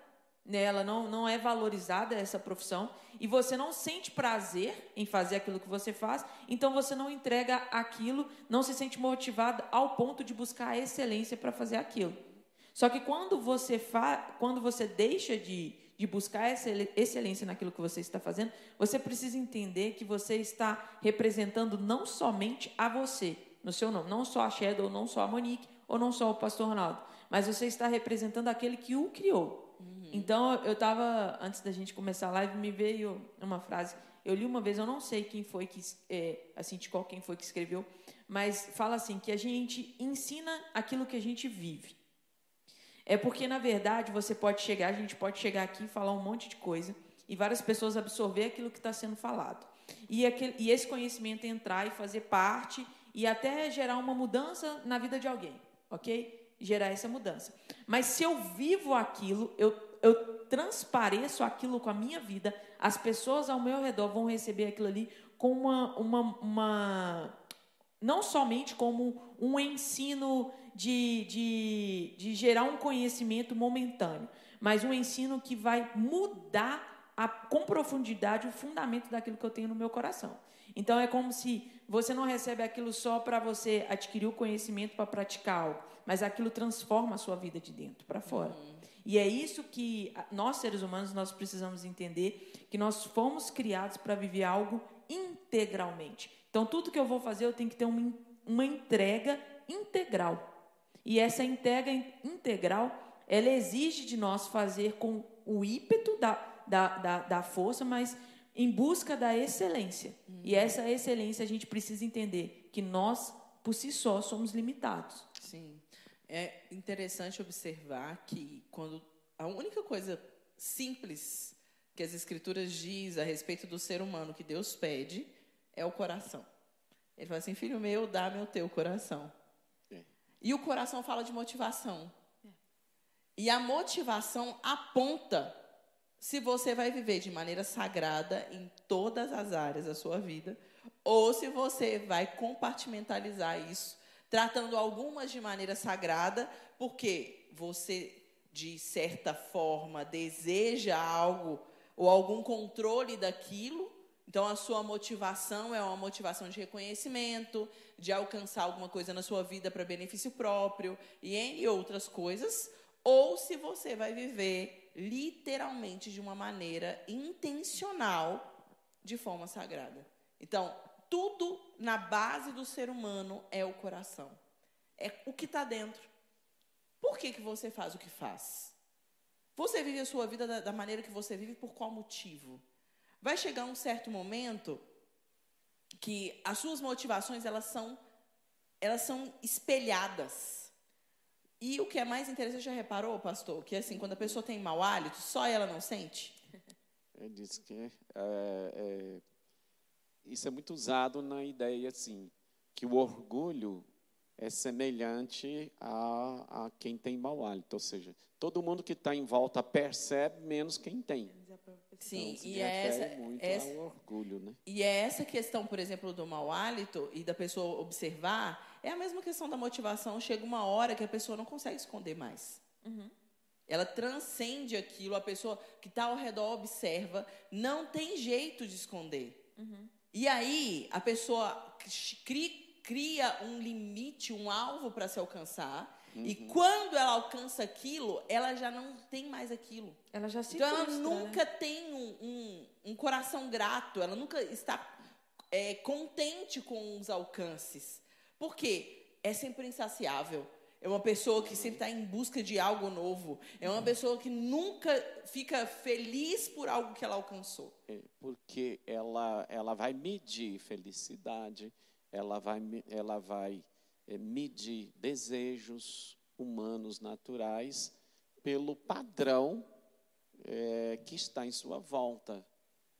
né, ela não, não é valorizada, essa profissão, e você não sente prazer em fazer aquilo que você faz, então você não entrega aquilo, não se sente motivado ao ponto de buscar a excelência para fazer aquilo. Só que quando você, fa, quando você deixa de, de buscar essa excelência naquilo que você está fazendo, você precisa entender que você está representando não somente a você, no seu nome. Não só a Shadow, não só a Monique, ou não só o pastor Ronaldo. Mas você está representando aquele que o criou. Uhum. Então, eu estava, antes da gente começar a live, me veio uma frase. Eu li uma vez, eu não sei quem foi que, é, assim, de qual quem foi que escreveu, mas fala assim, que a gente ensina aquilo que a gente vive. É porque, na verdade, você pode chegar, a gente pode chegar aqui e falar um monte de coisa, e várias pessoas absorver aquilo que está sendo falado. E, aquele, e esse conhecimento entrar e fazer parte e até gerar uma mudança na vida de alguém, ok? Gerar essa mudança. Mas se eu vivo aquilo, eu, eu transpareço aquilo com a minha vida, as pessoas ao meu redor vão receber aquilo ali com uma, uma, uma não somente como um ensino de, de, de gerar um conhecimento momentâneo, mas um ensino que vai mudar a, com profundidade o fundamento daquilo que eu tenho no meu coração. Então é como se você não recebe aquilo só para você adquirir o conhecimento para praticar algo, mas aquilo transforma a sua vida de dentro para fora. Uhum. E é isso que nós seres humanos nós precisamos entender que nós fomos criados para viver algo integralmente. Então tudo que eu vou fazer eu tenho que ter uma, uma entrega integral. E essa entrega integral, ela exige de nós fazer com o ímpeto da, da, da, da força, mas em busca da excelência. Uhum. E essa excelência a gente precisa entender que nós, por si só, somos limitados. Sim. É interessante observar que quando a única coisa simples que as escrituras diz a respeito do ser humano que Deus pede é o coração. Ele fala assim: "Filho meu, dá-me o teu coração". E o coração fala de motivação. E a motivação aponta se você vai viver de maneira sagrada em todas as áreas da sua vida, ou se você vai compartimentalizar isso, tratando algumas de maneira sagrada, porque você, de certa forma, deseja algo ou algum controle daquilo, então, a sua motivação é uma motivação de reconhecimento, de alcançar alguma coisa na sua vida para benefício próprio e entre outras coisas, ou se você vai viver literalmente de uma maneira intencional, de forma sagrada. Então, tudo na base do ser humano é o coração. É o que está dentro. Por que, que você faz o que faz? Você vive a sua vida da, da maneira que você vive por qual motivo? Vai chegar um certo momento que as suas motivações elas são elas são espelhadas. E o que é mais interessante, já reparou, pastor, que assim, quando a pessoa tem mau hálito, só ela não sente? Ele disse que é, é, isso é muito usado na ideia assim, que o orgulho é semelhante a, a quem tem mau hálito, ou seja, todo mundo que está em volta percebe menos quem tem. Sim, então, e é essa, essa orgulho, né? E é essa questão, por exemplo, do mau hálito e da pessoa observar, é a mesma questão da motivação. Chega uma hora que a pessoa não consegue esconder mais. Uhum. Ela transcende aquilo, a pessoa que está ao redor observa, não tem jeito de esconder. Uhum. E aí a pessoa cria um limite, um alvo para se alcançar. Uhum. E quando ela alcança aquilo, ela já não tem mais aquilo. Ela já se Então frustra, ela nunca né? tem um, um, um, coração grato, ela nunca está é, contente com os alcances. Por quê? É sempre insaciável. É uma pessoa que sempre está em busca de algo novo. É uma pessoa que nunca fica feliz por algo que ela alcançou. É, porque ela, ela vai medir felicidade, ela vai, ela vai é, medir desejos humanos naturais pelo padrão é, que está em sua volta.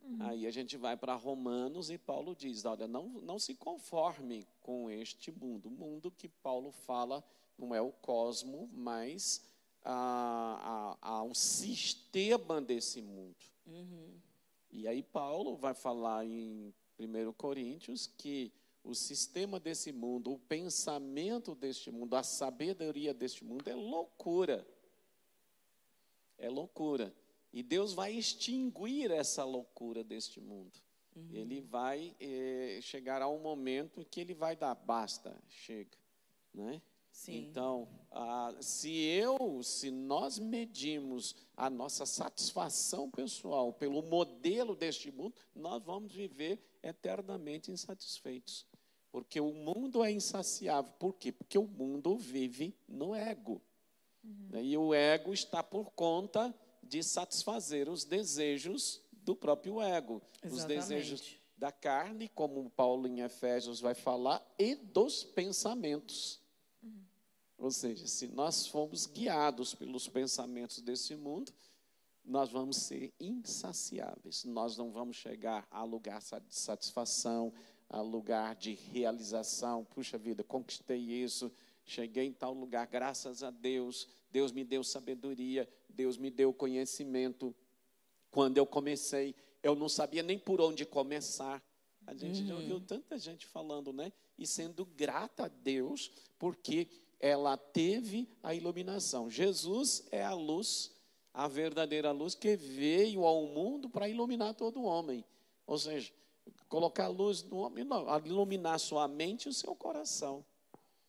Uhum. Aí a gente vai para Romanos e Paulo diz: olha, não, não se conforme com este mundo. O mundo que Paulo fala não é o cosmo, mas há, um sistema desse mundo. Uhum. E aí Paulo vai falar em 1 Coríntios que o sistema desse mundo, o pensamento deste mundo, a sabedoria deste mundo é loucura. É loucura. E Deus vai extinguir essa loucura deste mundo. Uhum. Ele vai eh, chegar a um momento que ele vai dar basta, chega, né? Sim. Então, ah, se eu, se nós medimos a nossa satisfação pessoal pelo modelo deste mundo, nós vamos viver eternamente insatisfeitos. Porque o mundo é insaciável. Por quê? Porque o mundo vive no ego. Uhum. E o ego está por conta de satisfazer os desejos do próprio ego. Exatamente. Os desejos da carne, como Paulo em Efésios vai falar, e dos pensamentos. Uhum. Ou seja, se nós formos guiados pelos pensamentos desse mundo, nós vamos ser insaciáveis. Nós não vamos chegar a lugar de satisfação, a lugar de realização. Puxa vida, conquistei isso, cheguei em tal lugar, graças a Deus, Deus me deu sabedoria, Deus me deu conhecimento. Quando eu comecei, eu não sabia nem por onde começar. A gente uhum. já ouviu tanta gente falando, né? E sendo grata a Deus, porque ela teve a iluminação. Jesus é a luz, a verdadeira luz que veio ao mundo para iluminar todo homem. Ou seja, colocar luz no homem, não, iluminar sua mente e o seu coração.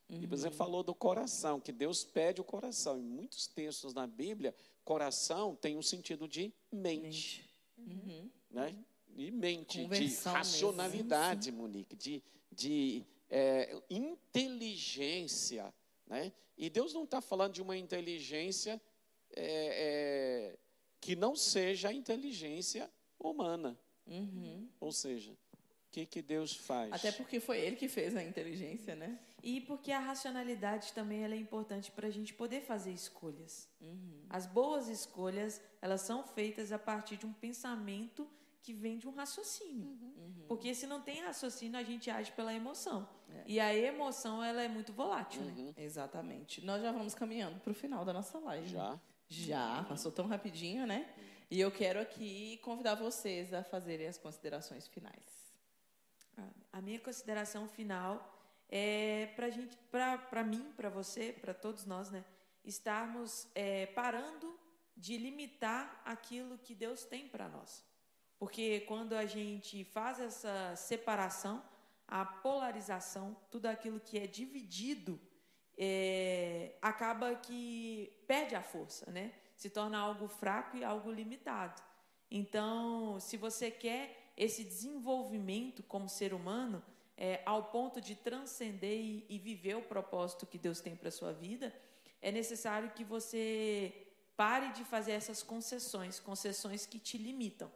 Uhum. E você falou do coração, que Deus pede o coração. Em muitos textos na Bíblia, coração tem um sentido de mente. Uhum. Né? De mente, de racionalidade, mesmo. Monique, de, de é, inteligência. Né? E Deus não está falando de uma inteligência é, é, que não seja a inteligência humana. Uhum. Ou seja, que, que Deus faz. Até porque foi Ele que fez a inteligência, né? E porque a racionalidade também é importante para a gente poder fazer escolhas. Uhum. As boas escolhas, elas são feitas a partir de um pensamento que vem de um raciocínio. Uhum. uhum. Porque se não tem raciocínio, a gente age pela emoção. É. E a emoção, ela é muito volátil, né? uhum. né? Exatamente. Nós já vamos caminhando para o final da nossa live. Já? Já, passou tão rapidinho, né? E eu quero aqui convidar vocês a fazerem as considerações finais. A minha consideração final é para gente, para mim, para você, para todos nós, né, estarmos é, parando de limitar aquilo que Deus tem para nós, porque quando a gente faz essa separação, a polarização, tudo aquilo que é dividido, é, acaba que perde a força, né? Se torna algo fraco e algo limitado. Então, se você quer esse desenvolvimento como ser humano, é, ao ponto de transcender e, e viver o propósito que Deus tem para sua vida, é necessário que você pare de fazer essas concessões, concessões que te limitam.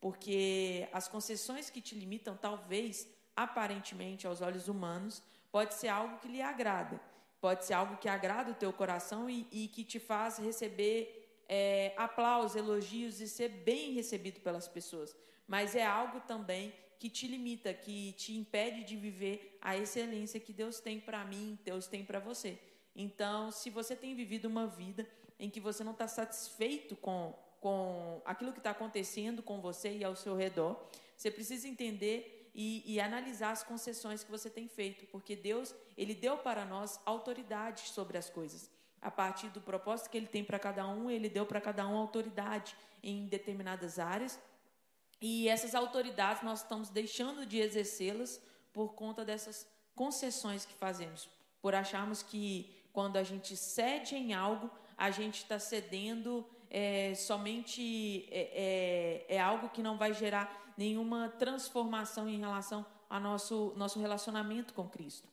Porque as concessões que te limitam, talvez, aparentemente, aos olhos humanos, pode ser algo que lhe agrada, pode ser algo que agrada o teu coração e, e que te faz receber é, aplausos, elogios e ser bem recebido pelas pessoas mas é algo também que te limita, que te impede de viver a excelência que Deus tem para mim, Deus tem para você. Então, se você tem vivido uma vida em que você não está satisfeito com, com aquilo que está acontecendo com você e ao seu redor, você precisa entender e, e, analisar as concessões que você tem feito, porque Deus ele deu para nós autoridade sobre as coisas. A partir do propósito que Ele tem para cada um, Ele deu para cada um autoridade em determinadas áreas e essas autoridades nós estamos deixando de exercê-las por conta dessas concessões que fazemos, por acharmos que quando a gente cede em algo, a gente está cedendo é, somente é, é, é, algo que não vai gerar nenhuma transformação em relação ao nosso, nosso relacionamento com Cristo.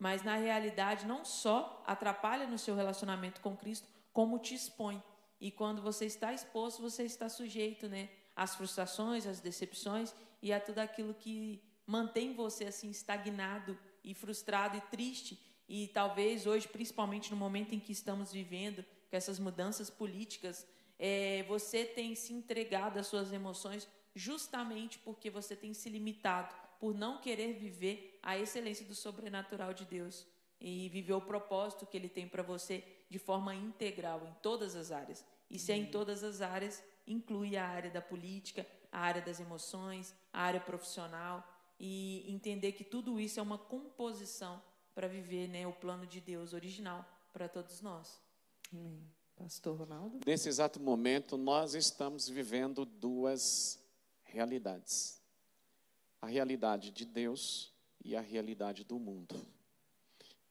Mas na realidade, não só atrapalha no seu relacionamento com Cristo, como te expõe. E quando você está exposto, você está sujeito, né? as frustrações, as decepções e a tudo aquilo que mantém você assim estagnado e frustrado e triste. E talvez hoje, principalmente no momento em que estamos vivendo, com essas mudanças políticas, é, você tem se entregado às suas emoções justamente porque você tem se limitado por não querer viver a excelência do sobrenatural de Deus e viver o propósito que Ele tem para você de forma integral em todas as áreas. E se é em todas as áreas, inclui a área da política, a área das emoções, a área profissional e entender que tudo isso é uma composição para viver né, o plano de Deus original para todos nós. Amém. Pastor Ronaldo? Nesse exato momento, nós estamos vivendo duas realidades: a realidade de Deus e a realidade do mundo.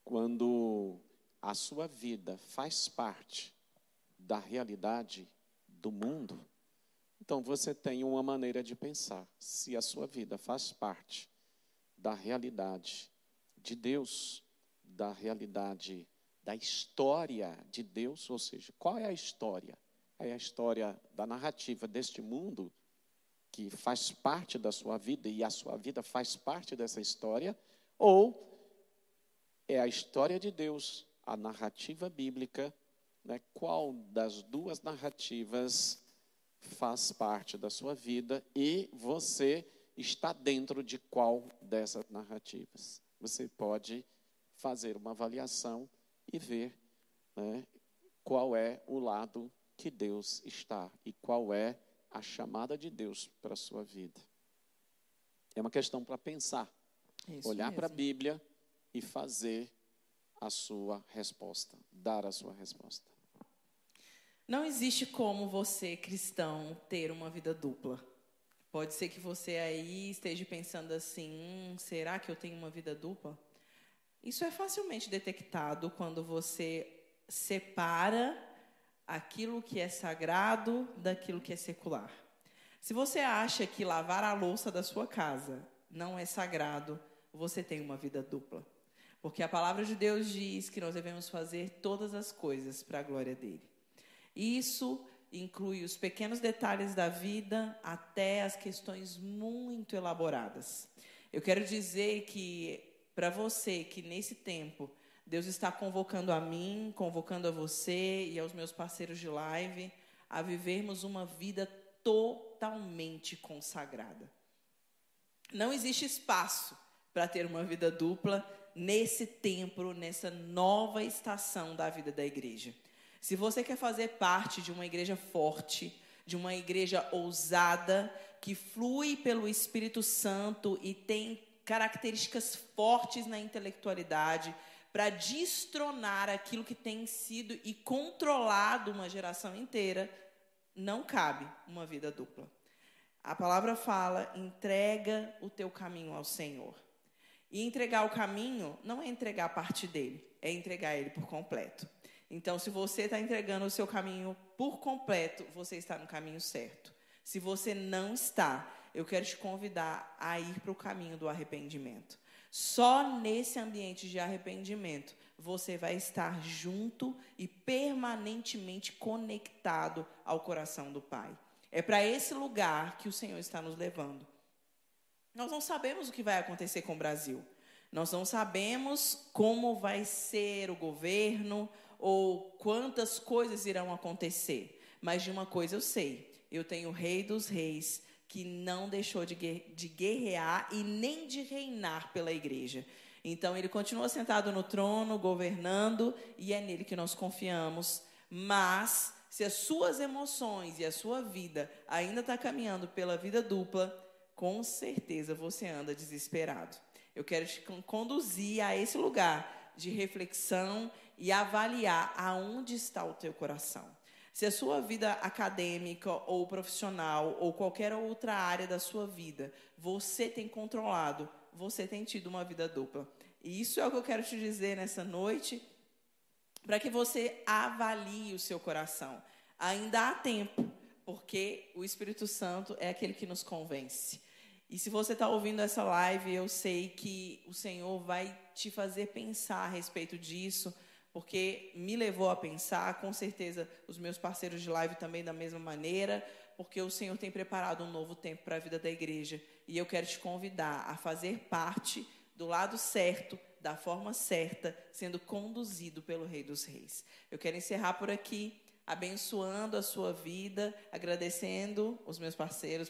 Quando a sua vida faz parte da realidade do mundo, então você tem uma maneira de pensar. Se a sua vida faz parte da realidade de Deus, da realidade da história de Deus, ou seja, qual é a história? É a história da narrativa deste mundo que faz parte da sua vida e a sua vida faz parte dessa história, ou é a história de Deus, a narrativa bíblica, né? qual das duas narrativas faz parte da sua vida e você está dentro de qual dessas narrativas. Você pode fazer uma avaliação e ver né, qual é o lado que Deus está e qual é a chamada de Deus para a sua vida. É uma questão para pensar, Isso olhar para a. Bíblia e fazer a sua resposta, dar a sua resposta. Não existe como você, cristão, ter uma vida dupla. Pode ser que você aí esteja pensando assim: hum, será que eu tenho uma vida dupla? Isso é facilmente detectado quando você separa aquilo que é sagrado daquilo que é secular. Se você acha que lavar a louça da sua casa não é sagrado, você tem uma vida dupla. Porque a palavra de Deus diz que nós devemos fazer todas as coisas para a glória dele. Isso inclui os pequenos detalhes da vida até as questões muito elaboradas. Eu quero dizer que para você que nesse tempo Deus está convocando a mim, convocando a você e aos meus parceiros de live a vivermos uma vida totalmente consagrada. Não existe espaço para ter uma vida dupla nesse tempo, nessa nova estação da vida da igreja. Se você quer fazer parte de uma igreja forte, de uma igreja ousada, que flui pelo Espírito Santo e tem características fortes na intelectualidade, para destronar aquilo que tem sido e controlado uma geração inteira, não cabe uma vida dupla. A palavra fala: entrega o teu caminho ao Senhor. E entregar o caminho não é entregar parte dele, é entregar ele por completo. Então, se você está entregando o seu caminho por completo, você está no caminho certo. Se você não está, eu quero te convidar a ir para o caminho do arrependimento. Só nesse ambiente de arrependimento você vai estar junto e permanentemente conectado ao coração do Pai. É para esse lugar que o Senhor está nos levando. Nós não sabemos o que vai acontecer com o Brasil. Nós não sabemos como vai ser o governo ou quantas coisas irão acontecer. Mas de uma coisa eu sei: eu tenho o Rei dos Reis que não deixou de, guerrear e nem de reinar pela igreja. Então ele continua sentado no trono, governando, e é nele que nós confiamos. Mas se as suas emoções e a sua vida ainda está caminhando pela vida dupla, com certeza você anda desesperado. Eu quero te conduzir a esse lugar de reflexão e avaliar aonde está o teu coração. Se a sua vida acadêmica ou profissional ou qualquer outra área da sua vida você tem controlado, você tem tido uma vida dupla. E isso é o que eu quero te dizer nessa noite, para que você avalie o seu coração. Ainda há tempo, porque o Espírito Santo é aquele que nos convence. E se você está ouvindo essa live, eu sei que o Senhor vai te fazer pensar a respeito disso, porque me levou a pensar, com certeza os meus parceiros de live também da mesma maneira, porque o Senhor tem preparado um novo tempo para a vida da igreja. E eu quero te convidar a fazer parte do lado certo, da forma certa, sendo conduzido pelo Rei dos Reis. Eu quero encerrar por aqui, abençoando a sua vida, agradecendo os meus parceiros